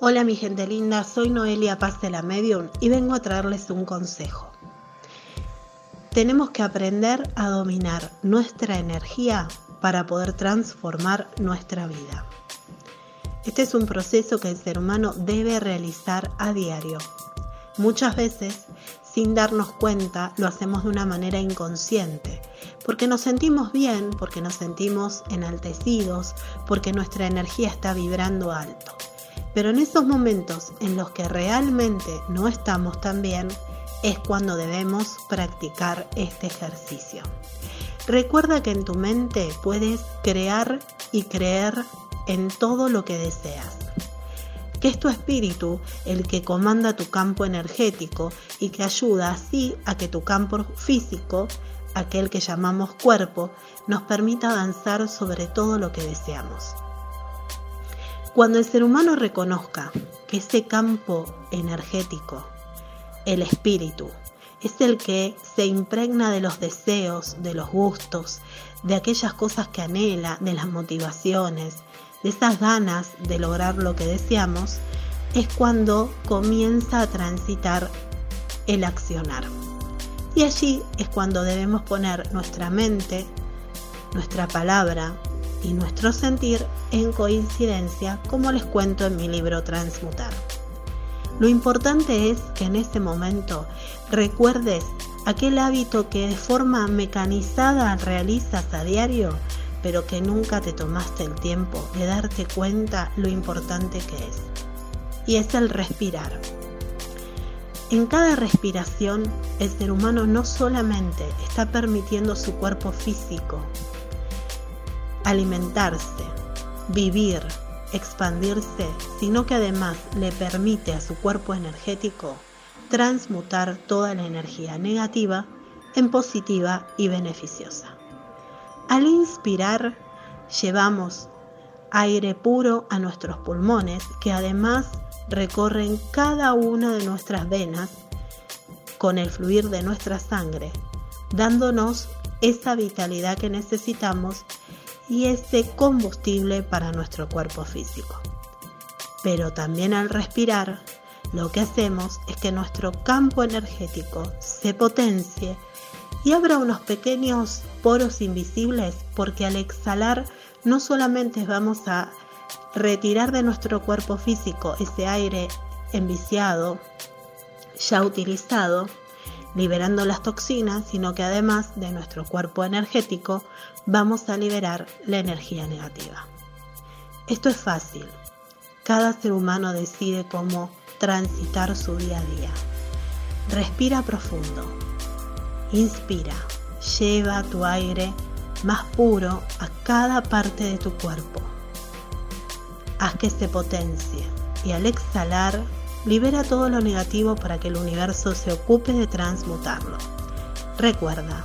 Hola mi gente linda, soy Noelia Paz de la Medium y vengo a traerles un consejo. Tenemos que aprender a dominar nuestra energía para poder transformar nuestra vida. Este es un proceso que el ser humano debe realizar a diario. Muchas veces, sin darnos cuenta, lo hacemos de una manera inconsciente, porque nos sentimos bien, porque nos sentimos enaltecidos, porque nuestra energía está vibrando alto. Pero en esos momentos en los que realmente no estamos tan bien, es cuando debemos practicar este ejercicio. Recuerda que en tu mente puedes crear y creer en todo lo que deseas. Que es tu espíritu el que comanda tu campo energético y que ayuda así a que tu campo físico, aquel que llamamos cuerpo, nos permita avanzar sobre todo lo que deseamos. Cuando el ser humano reconozca que ese campo energético, el espíritu, es el que se impregna de los deseos, de los gustos, de aquellas cosas que anhela, de las motivaciones, de esas ganas de lograr lo que deseamos, es cuando comienza a transitar el accionar. Y allí es cuando debemos poner nuestra mente, nuestra palabra, y nuestro sentir en coincidencia, como les cuento en mi libro Transmutar. Lo importante es que en ese momento recuerdes aquel hábito que de forma mecanizada realizas a diario, pero que nunca te tomaste el tiempo de darte cuenta lo importante que es. Y es el respirar. En cada respiración, el ser humano no solamente está permitiendo su cuerpo físico alimentarse, vivir, expandirse, sino que además le permite a su cuerpo energético transmutar toda la energía negativa en positiva y beneficiosa. Al inspirar, llevamos aire puro a nuestros pulmones que además recorren cada una de nuestras venas con el fluir de nuestra sangre, dándonos esa vitalidad que necesitamos y ese combustible para nuestro cuerpo físico. Pero también al respirar, lo que hacemos es que nuestro campo energético se potencie y abra unos pequeños poros invisibles porque al exhalar no solamente vamos a retirar de nuestro cuerpo físico ese aire enviciado, ya utilizado, liberando las toxinas, sino que además de nuestro cuerpo energético vamos a liberar la energía negativa. Esto es fácil. Cada ser humano decide cómo transitar su día a día. Respira profundo. Inspira. Lleva tu aire más puro a cada parte de tu cuerpo. Haz que se potencie y al exhalar libera todo lo negativo para que el universo se ocupe de transmutarlo. Recuerda,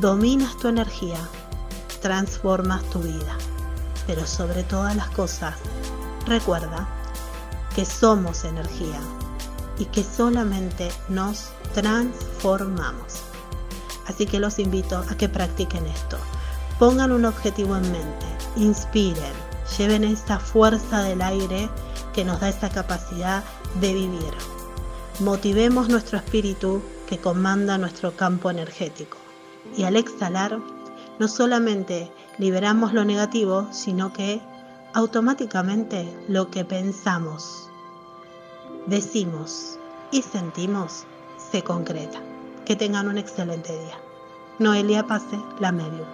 dominas tu energía, transformas tu vida, pero sobre todas las cosas, recuerda que somos energía y que solamente nos transformamos. Así que los invito a que practiquen esto. Pongan un objetivo en mente, inspiren, lleven esta fuerza del aire que nos da esa capacidad de vivir. Motivemos nuestro espíritu que comanda nuestro campo energético. Y al exhalar, no solamente liberamos lo negativo, sino que automáticamente lo que pensamos, decimos y sentimos se concreta. Que tengan un excelente día. Noelia Pase, la Medium.